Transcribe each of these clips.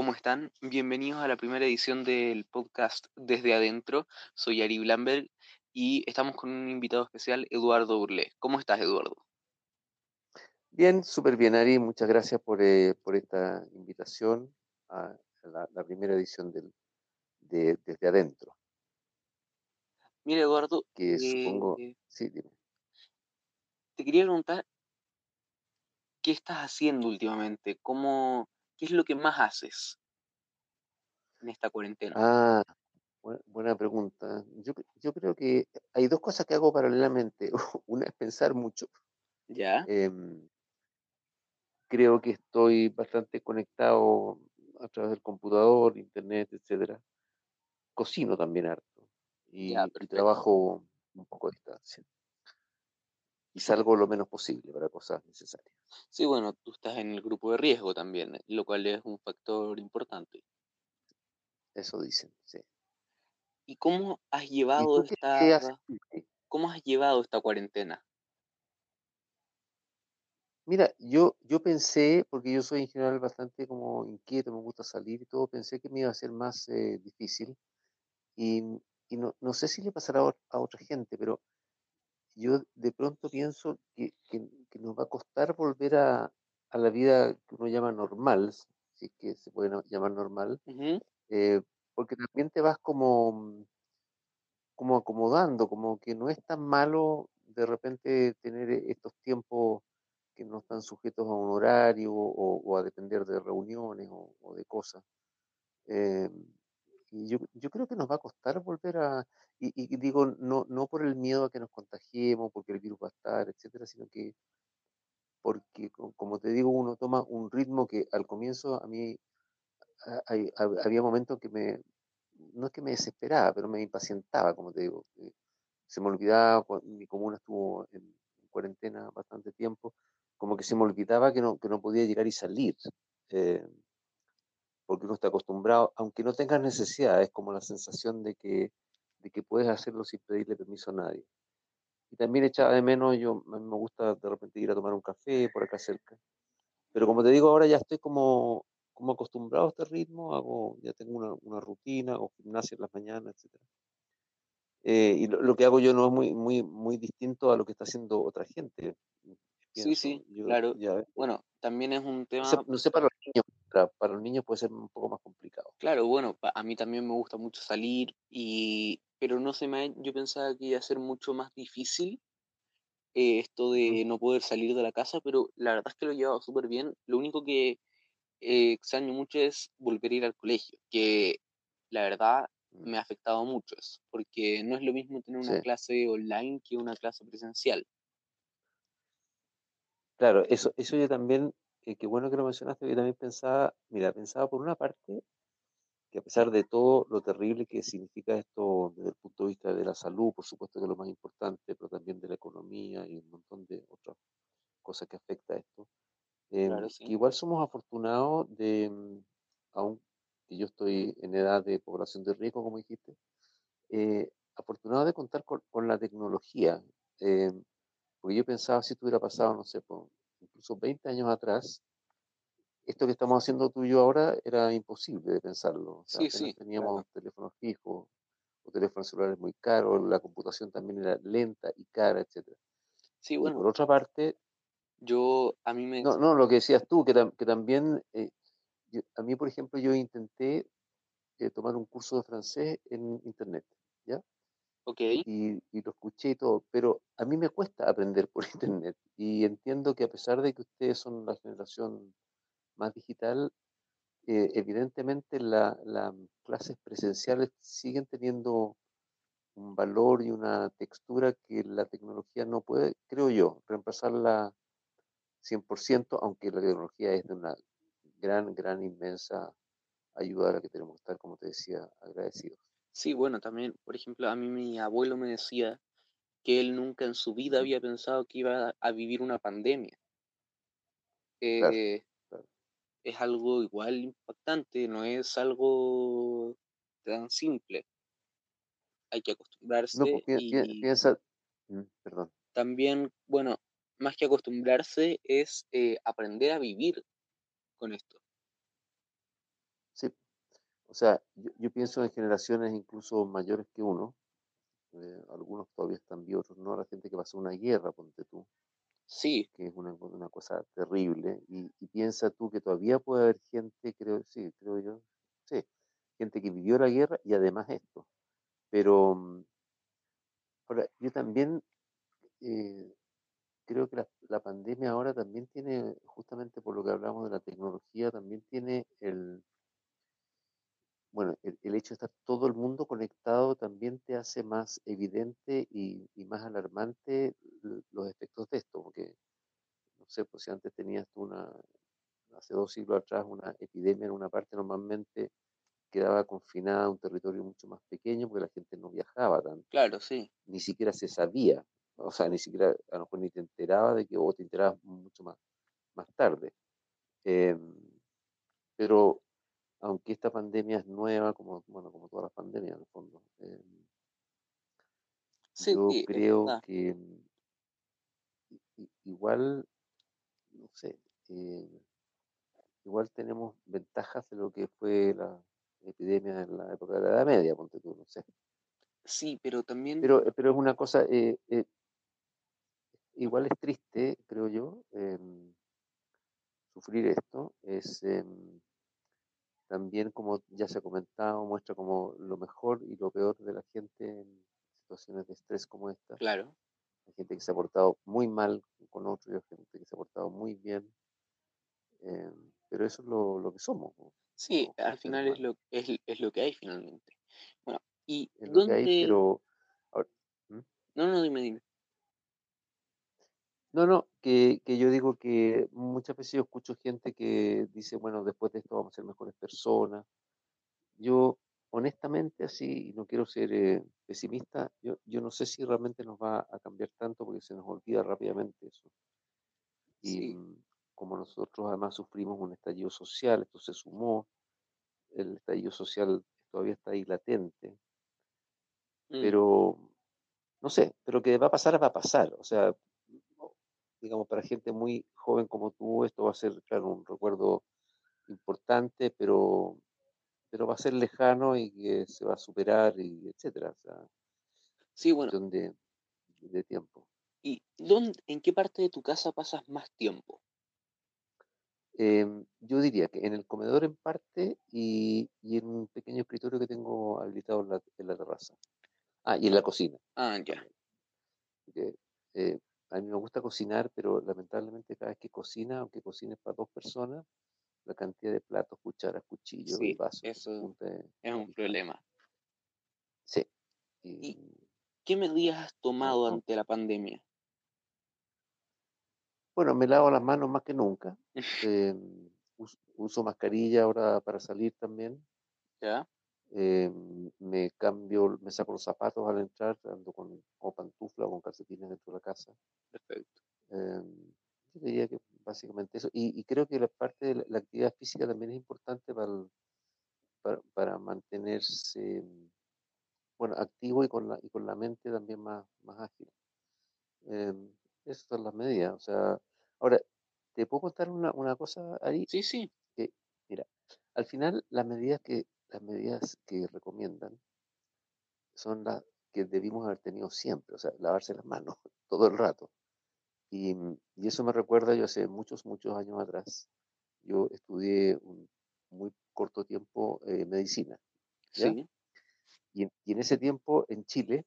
¿Cómo están? Bienvenidos a la primera edición del podcast Desde Adentro. Soy Ari Blamberg y estamos con un invitado especial, Eduardo Burlé. ¿Cómo estás, Eduardo? Bien, súper bien, Ari. Muchas gracias por, eh, esta invitación a la, primera edición del, de Desde Adentro. Mira, Eduardo. Que supongo. Eh, sí, dime. Te quería preguntar, ¿qué estás haciendo últimamente? ¿Cómo, ¿Qué es lo que más haces en esta cuarentena? Ah, buena, pregunta. Yo, creo que hay dos cosas que hago paralelamente. Una es pensar mucho. Ya. Em, creo que estoy bastante conectado a través del computador, internet, etcétera. Cocino también harto y, y trabajo un poco a distancia y salgo lo menos posible para cosas necesarias. Sí, bueno, tú estás en el grupo de riesgo también, lo cual es un factor importante. Eso dicen, sí. ¿Y cómo has llevado esta cómo has llevado esta cuarentena? Mira, yo, yo pensé, porque yo soy en general bastante como inquieto, me gusta salir y todo, pensé que me iba a ser más eh, difícil. Y, no, no, sé si le pasará a otra gente, pero yo de pronto pienso que, nos va a costar volver a, la vida que uno llama normal, si es que se puede llamar normal, eh, porque también te vas como, como acomodando, como que no es tan malo de repente tener estos tiempos que no están sujetos a un horario o, a depender de reuniones o, de cosas. Eh, yo, yo creo que nos va a costar volver a, y, digo, no, no por el miedo a que nos contagiemos, porque el virus va a estar, etcétera, sino que porque, como te digo, uno toma un ritmo que al comienzo a mí había momentos que me, no es que me desesperaba, pero me impacientaba, como te digo. Eh, se me olvidaba, mi comuna estuvo en, cuarentena bastante tiempo, como que se me olvidaba que no, que no podía llegar y salir. Eh, porque uno está acostumbrado, aunque no tengas necesidad, es como la sensación de que de que puedes hacerlo sin pedirle permiso a nadie. Y también echaba de menos, yo a mí me gusta de repente ir a tomar un café por acá cerca. Pero como te digo, ahora ya estoy como, como acostumbrado a este ritmo, hago, ya tengo una, una rutina, hago gimnasia en las mañanas, etc. Eh, y lo, que hago yo no es muy, muy, muy distinto a lo que está haciendo otra gente. sí, sí, claro. bueno, también es un tema... No sé, para los niños, para, los niños puede ser un poco más complicado. Claro, bueno, a mí también me gusta mucho salir y pero no se me yo pensaba que iba a ser mucho más difícil eh, esto de no poder salir de la casa, pero la verdad es que lo he llevado súper bien. Lo único que eh, extraño mucho es volver a ir al colegio, que la verdad mm. me ha afectado mucho eso, porque no es lo mismo tener una clase online que una clase presencial. Claro, eso, eso yo también, eh, qué bueno que lo mencionaste, yo también pensaba, mira, pensaba por una parte que a pesar de todo lo terrible que significa esto desde el punto de vista de la salud, por supuesto que es lo más importante, pero también de la economía y un montón de otras cosas que afecta a esto, em, igual somos afortunados de, mm, aún que yo estoy en edad de población de riesgo, como dijiste, eh, afortunados de contar con, la tecnología, em, porque yo pensaba si esto hubiera pasado, no sé, incluso 20 años atrás, esto que estamos haciendo tú y yo ahora era imposible de pensarlo. sí, sí, teníamos teléfonos fijos o teléfonos celulares muy caros, la computación también era lenta y cara, etc. Sí, bueno. por otra parte... Yo, a mí me... No, no, lo que decías tú, que, que también, eh, a mí, por ejemplo, yo intenté eh, tomar un curso de francés en Internet, ¿ya? Y, y, lo escuché y todo, pero a mí me cuesta aprender por Internet. Y entiendo que a pesar de que ustedes son la generación más digital, eh, evidentemente las clases presenciales siguen teniendo un valor y una textura que la tecnología no puede, creo yo, reemplazarla 100%, aunque la tecnología es de una gran, gran, inmensa ayuda a la que tenemos que estar, como te decía, agradecidos. Sí, bueno, también, por ejemplo, a mí mi abuelo me decía que él nunca en su vida había pensado que iba a vivir una pandemia. Eh, es algo igual impactante, no es algo tan simple. Hay que acostumbrarse. No, y piensa, mm, perdón. También, bueno, más que acostumbrarse es eh, aprender a vivir con esto. O sea, yo, yo pienso en generaciones incluso mayores que uno, eh, algunos todavía están vivos, otros no, la gente que pasó una guerra, ponte tú, Sí, que es una, una cosa terrible, y, y piensa tú que todavía puede haber gente, creo, sí, creo yo, sí, gente que vivió la guerra y además esto. Pero mm, ahora, yo también eh, creo que la, la pandemia ahora también tiene, justamente por lo que hablamos de la tecnología, también tiene el, bueno, el, el hecho de estar todo el mundo conectado también te hace más evidente y, y más alarmante los efectos de esto, porque, no sé, pues si antes tenías tú una, hace dos siglos atrás, una epidemia en una parte, normalmente quedaba confinada a un territorio mucho más pequeño porque la gente no viajaba tanto, claro, sí. ni siquiera se sabía, o sea, ni siquiera, a lo mejor ni te enterabas de que, o te enterabas mucho más, más tarde. Em, pero aunque esta pandemia es nueva, como, bueno, como todas las pandemias en el fondo, em, Sí, yo creo que mm, igual, no sé, eh, igual tenemos ventajas de lo que fue la epidemia en la época de la Edad Media, ponte tú, no sé. Sí, pero también, Pero, pero es una cosa, eh, eh, igual es triste, creo yo, em, sufrir esto. Es em, también, como ya se ha comentado, muestra como lo mejor y lo peor de la gente en situaciones de estrés como esta. claro. Hay gente que se ha portado muy mal con otros y hay gente que se ha portado muy bien. em, pero eso es lo, lo que somos, ¿no? Sí, al final es lo, es, es lo que hay finalmente. Bueno, ¿y Es lo que hay, dónde? pero... ahora- ¿Mm? No, no, dime, dime. No, no, que, que yo digo que muchas veces yo escucho gente que dice, bueno, después de esto vamos a ser mejores personas. Yo, honestamente, así, y no quiero ser eh, pesimista, yo, yo no sé si realmente nos va a cambiar tanto porque se nos olvida rápidamente eso. Y Sí, mm, como nosotros además sufrimos un estallido social, esto se sumó, el estallido social todavía está ahí latente, mm, pero no sé, pero que va a pasar, va a pasar. O sea, digamos, para gente muy joven como tú, esto va a ser, claro, un recuerdo importante, pero, pero va a ser lejano y que se va a superar y etcétera. O sea, sí, bueno, de, de tiempo. ¿y dónde, en qué parte de tu casa pasas más tiempo? Em, yo diría que en el comedor en parte y, y en un pequeño escritorio que tengo habilitado en la, en la terraza. Ah, y en la cocina Ah, ya, eh, a mí me gusta cocinar, pero lamentablemente cada vez que cocina, aunque cocines para dos personas, la cantidad de platos, cucharas, cuchillos sí, vasos eso es es un problema. Sí, ¿Y y qué medidas has tomado no. ante la pandemia? Bueno, me lavo las manos más que nunca. eh, us- uso mascarilla ahora para salir también. ¿Ya? Eh, me cambio, me saco los zapatos al entrar, ando con o pantufla o con calcetines dentro de la casa. Perfecto. Eh, yo diría que básicamente eso. Y, y creo que la parte de la, la actividad física también es importante para, el- para, para mantenerse bueno, activo y con la, y con la mente también más, más ágil. Eh, esas son las medidas. O sea, ahora, ¿te puedo contar una, una cosa, Ari? Sí, sí, Que, mira, al final las medidas que, las medidas que recomiendan son las que debimos haber tenido siempre, o sea, lavarse las manos todo el rato. Y, y eso me recuerda, yo hace muchos, muchos años atrás, yo estudié un muy corto tiempo eh, medicina, sí, Y en, y en ese tiempo en Chile,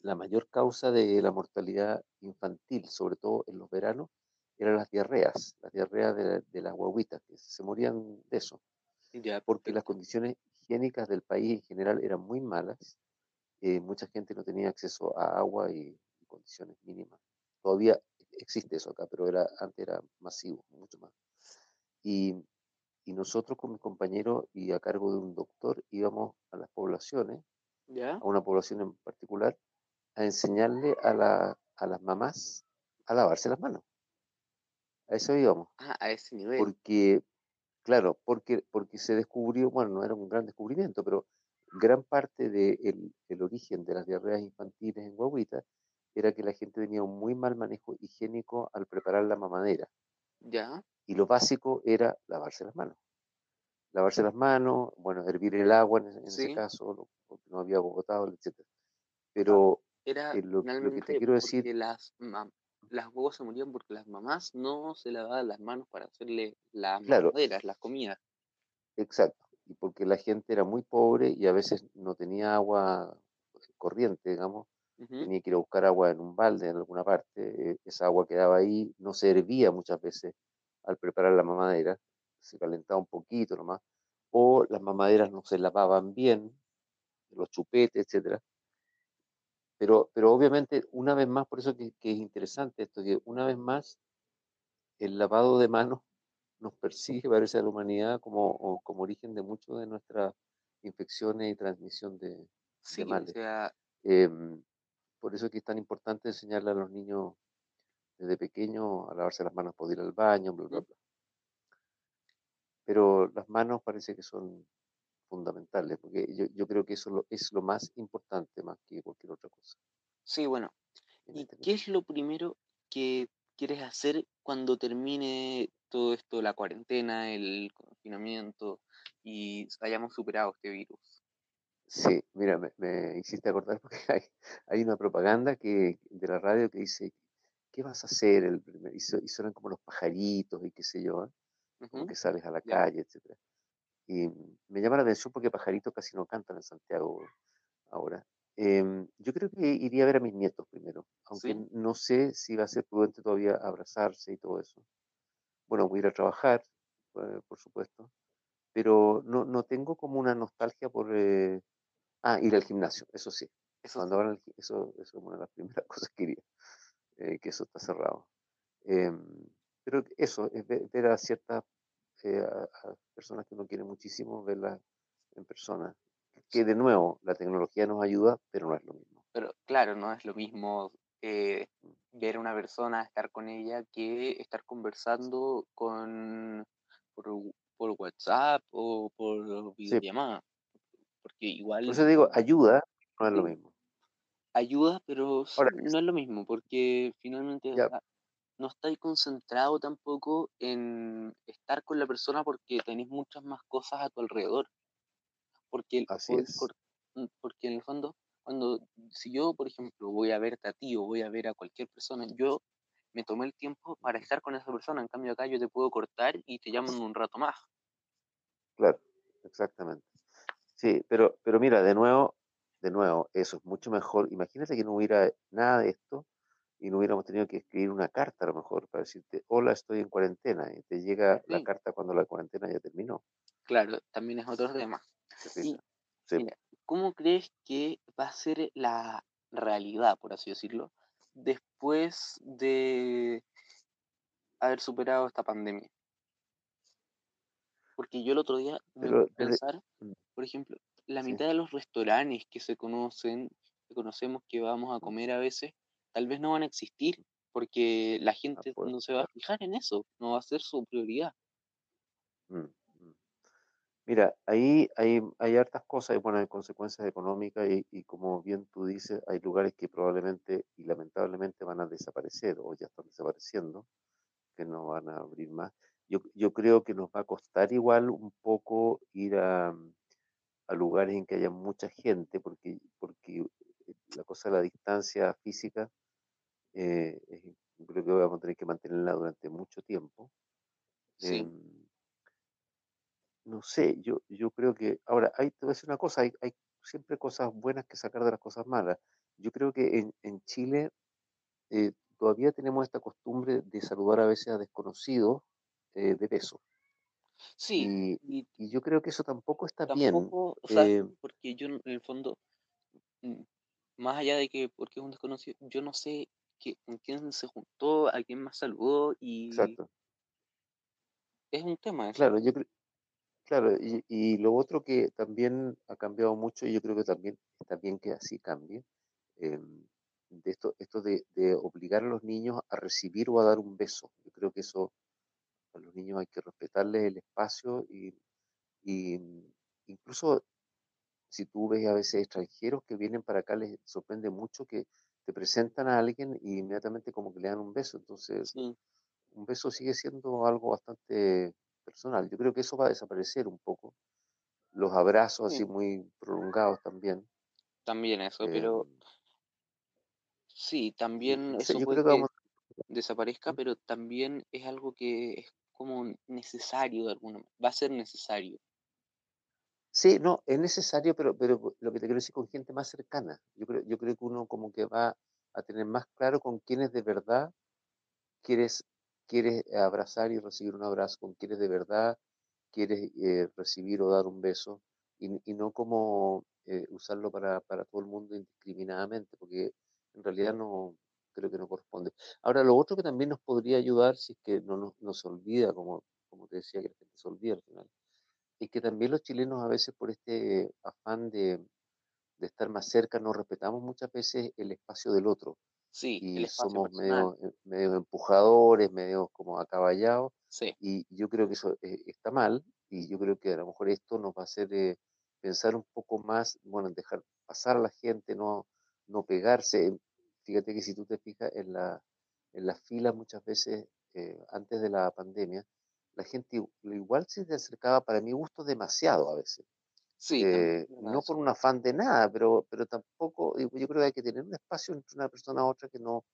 la mayor causa de la mortalidad infantil, sobre todo en los veranos, eran las diarreas, las diarreas de, la- de las guaguitas, que se morían de eso, ya, porque las condiciones higiénicas del país en general eran muy malas, eh, mucha gente no tenía acceso a agua y, y condiciones mínimas. Todavía existe eso acá, pero era, antes era masivo, mucho más. Y, y nosotros con mis compañeros y a cargo de un doctor íbamos a las poblaciones, ¿Ya? a una población en particular, a enseñarle a, la, a las mamás a lavarse las manos. A eso íbamos. Ah, a ese nivel. Porque, claro, porque, porque se descubrió, bueno, no era un gran descubrimiento, pero gran parte del el origen de las diarreas infantiles en guaguita era que la gente tenía un muy mal manejo higiénico al preparar la mamadera. ¿Ya? Y lo básico era lavarse las manos. lavarse las manos, bueno, hervir el agua en, ese Sí, caso, porque no había potable, etc. Pero era eh, lo, lo que te quiero decir, las las guaguas se morían porque las mamás no se lavaban las manos para hacerle las claro, mamaderas, las comidas. exacto, y porque la gente era muy pobre y a veces no tenía agua corriente, digamos, tenía que ir a buscar agua en un balde en alguna parte, eh, esa agua quedaba ahí, no se hervía muchas veces al preparar la mamadera, se calentaba un poquito nomás, o las mamaderas no se lavaban bien, los chupetes, etcétera. Pero, pero obviamente, una vez más, por eso que, que es interesante esto, que una vez más el lavado de manos nos persigue, parece, a la humanidad como, o como origen de muchas de nuestras infecciones y transmisión de, de sí, o males. sea, Em, por eso es que es tan importante enseñarle a los niños desde pequeños a lavarse las manos, poder ir al baño, bla, bla, bla. Pero las manos parece que son fundamentales, porque yo, yo creo que eso lo- es lo más importante más que cualquier otra cosa Sí, bueno, en ¿y este qué es lo primero que quieres hacer cuando termine todo esto, la cuarentena, el confinamiento y hayamos superado este virus? Sí, mira, me, me hiciste acordar porque hay, hay una propaganda que, de la radio que dice, ¿qué vas a hacer? El primer-?" y, su- y suenan como los pajaritos y qué sé yo, ¿eh? como Ujú, que sales a la ya, calle, etcétera. Y me llama la atención porque pajaritos casi no cantan en Santiago ahora. Em, yo creo que iría a ver a mis nietos primero, aunque sí, no sé si va a ser prudente todavía abrazarse y todo eso. Bueno, voy a ir a trabajar, eh, por supuesto, pero no, no tengo como una nostalgia por... eh, ah, ir al gimnasio, eso sí. eso Cuando eso, eso es una de las primeras cosas que iría, eh, que eso está cerrado. Em, pero eso, es ve- ver, a ciertas eh, a, a personas que uno quiere muchísimo, verlas en persona. Que de nuevo, la tecnología nos ayuda, pero no es lo mismo. Pero claro, no es lo mismo eh, ver a una persona, estar con ella, que estar conversando con por, por WhatsApp o por Sí, videollamada, porque por igual eso digo, ayuda, no es lo mismo. ayuda, pero Ahora, no es lo mismo, porque finalmente, ya, no estáis concentrado tampoco en estar con la persona porque tenéis muchas más cosas a tu alrededor. Porque, el- así por- es. por- mm, porque en el fondo, cuando, si yo, por ejemplo, voy a verte a ti o voy a ver a cualquier persona, yo me tomé el tiempo para estar con esa persona. En cambio, acá yo te puedo cortar y te llamo en un rato más. Claro, exactamente. Sí, pero, pero mira, de nuevo, de nuevo, eso es mucho mejor. Imagínate que no hubiera nada de esto y no hubiéramos tenido que escribir una carta a lo mejor para decirte, hola, estoy en cuarentena, y te llega la carta cuando la cuarentena ya terminó. claro, también es otro tema. Y Sí, mira, ¿cómo crees que va a ser la realidad, por así decirlo, después de haber superado esta pandemia? Porque yo el otro día me pero a desde, pensar mm, Por ejemplo, la mitad de los restaurantes que se conocen, que conocemos que vamos a comer a veces, tal vez no van a existir, porque la ah, gente pues, no se va a fijar en eso, no va a ser su prioridad. mm, mm. Mira, ahí hay, hay hartas cosas, y bueno, hay consecuencias económicas y, y como bien tú dices, hay lugares que probablemente y lamentablemente van a desaparecer o ya están desapareciendo, que no van a abrir más. Yo, yo creo que nos va a costar igual un poco ir a, a lugares en que haya mucha gente, porque, porque la cosa de la distancia física, eh, creo que vamos a tener que mantenerla durante mucho tiempo. Sí, Em, no sé, yo, yo creo que, ahora, hay, te voy a decir una cosa, hay, hay siempre cosas buenas que sacar de las cosas malas. Yo creo que en, en Chile eh, todavía tenemos esta costumbre de saludar a veces a desconocidos eh, de beso. sí, Y, y y yo creo que eso tampoco está bien. tampoco, o sea, eh, porque yo en el fondo, mm, más allá de que porque es un desconocido, yo no sé qué, con quién se juntó, a quién más saludó, y exacto. es un tema eso. Claro, yo claro, y, y lo otro que también ha cambiado mucho, y yo creo que también está bien que así cambie, eh, de esto, esto de, de obligar a los niños a recibir o a dar un beso. Yo creo que eso a los niños hay que respetarles el espacio y, y incluso si tú ves a veces extranjeros que vienen para acá, les sorprende mucho que te presentan a alguien y inmediatamente como que le dan un beso. Entonces, Sí, un beso sigue siendo algo bastante personal. Yo creo que eso va a desaparecer un poco. Los abrazos Sí. así muy prolongados también. También eso, pero Em, sí, también eso yo puede creo que desaparezca, ¿Mm? pero también es algo que es como necesario de alguna manera, va a ser necesario. Sí, no, es necesario, pero, pero lo que te quiero decir con gente más cercana. Yo creo, yo creo que uno como que va a tener más claro con quiénes de verdad quieres, quieres abrazar y recibir un abrazo, con quienes de verdad quieres eh, recibir o dar un beso, y, y no como eh, usarlo para, para todo el mundo indiscriminadamente, porque en realidad no creo que no corresponde. Ahora, lo otro que también nos podría ayudar, si es que no nos, nos olvida, como, como te decía, que la gente se olvida al final, es que también los chilenos a veces por este afán de, de estar más cerca no respetamos muchas veces el espacio del otro Sí, el y espacio somos medio, medio empujadores, medio como acaballados sí, y yo creo que eso eh, está mal y yo creo que a lo mejor esto nos va a hacer eh, pensar un poco más, bueno, en dejar pasar a la gente, no, no pegarse. Fíjate que si tú te fijas en la, en las filas muchas veces eh, antes de la pandemia, la gente igu- igual se te acercaba para mi gusto demasiado a veces. sí, Eh, es no por un afán de nada, pero, pero tampoco, yo creo que hay que tener un espacio entre una persona a otra que no,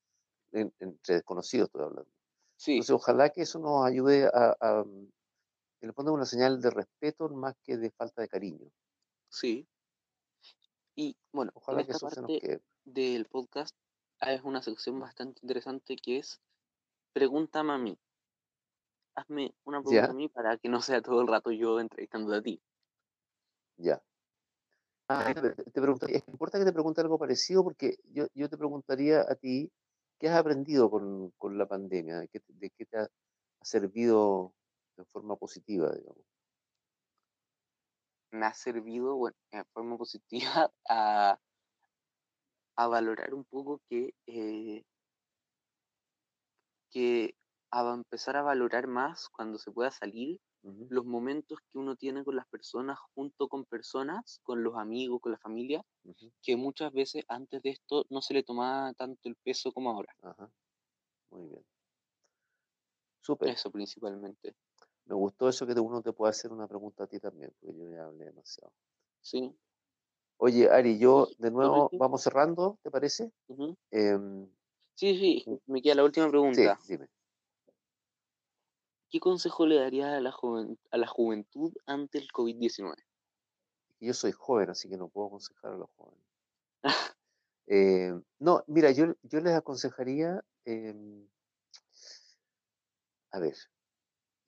en- entre desconocidos estoy hablando. Sí, Entonces, ojalá que eso nos ayude a, a, en el fondo, una señal de respeto más que de falta de cariño. sí. Y bueno, en Ojalá que eso se nos quede. del podcast hay una sección bastante interesante que es Pregúntame a mí. Hazme una pregunta a mí para que no sea todo el rato yo entrevistando a ti. Ya. Ah, te, preguntaría, ¿es importa que te pregunte algo parecido? Porque yo, yo te preguntaría a ti, ¿qué has aprendido con, con la pandemia? ¿De qué, te- de qué te ha, servido en forma positiva, digamos? Me ha servido, bueno, en forma positiva a, a valorar un poco que, eh, que a empezar a valorar más cuando se pueda salir los momentos que uno tiene con las personas, junto con personas, con los amigos, con la familia, que muchas veces antes de esto no se le tomaba tanto el peso como ahora. Ajá, muy bien. Súper. Eso principalmente. Me gustó eso que uno te pueda hacer una pregunta a ti también, porque yo ya hablé demasiado. Sí. Oye, Ari, yo ¿Y de nuevo vamos cerrando, ¿te parece? Em, Sí, sí, me queda la última sí, pregunta. dime. ¿Qué consejo le darías a la, joven, a la juventud ante el COVID-19? Yo soy joven, así que no puedo aconsejar a los jóvenes. Eh, no, mira, yo, yo les aconsejaría, em, a ver,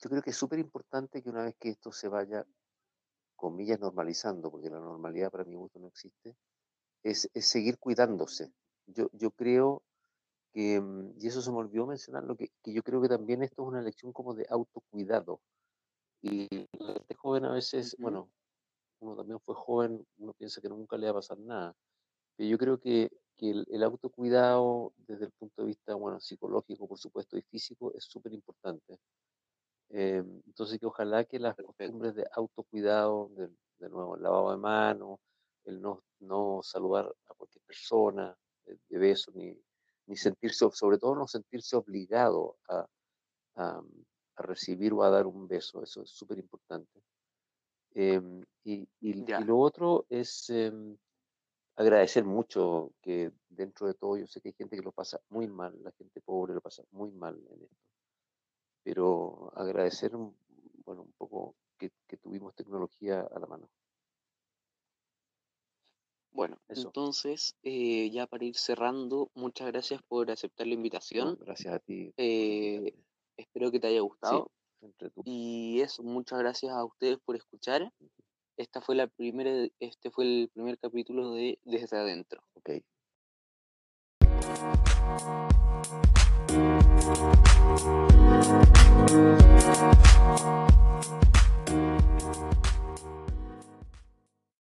yo creo que es súper importante que una vez que esto se vaya, comillas, normalizando, porque la normalidad para mi gusto no existe, es, es seguir cuidándose. Yo, yo creo que, mm, y eso se me olvidó mencionarlo, que, que yo creo que también esto es una lección como de autocuidado. Y la gente joven a veces, Ujú. bueno, uno también fue joven, uno piensa que nunca le va a pasar nada, pero yo creo que, que el, el autocuidado desde el punto de vista, bueno, psicológico, por supuesto, y físico, es súper importante. Eh, entonces, que ojalá que las Perfecto. costumbres de autocuidado, de, de nuevo, el lavado de manos, el no, no saludar a cualquier persona de, de beso, ni, ni sentirse, sobre todo no sentirse obligado a, a, a recibir o a dar un beso, eso es súper importante. Eh, y, y, y Ya, lo otro es eh, agradecer mucho que dentro de todo yo sé que hay gente que lo pasa muy mal, la gente pobre lo pasa muy mal en esto, pero agradecer un- bueno, un poco que, que tuvimos tecnología a la mano. Bueno, entonces, eh, ya para ir cerrando, muchas gracias por aceptar la invitación. Gracias a ti. Eh, espero que te haya gustado. Y eso, muchas gracias a ustedes por escuchar. Esta fue la primera, este fue el primer capítulo de Desde Adentro. Ok.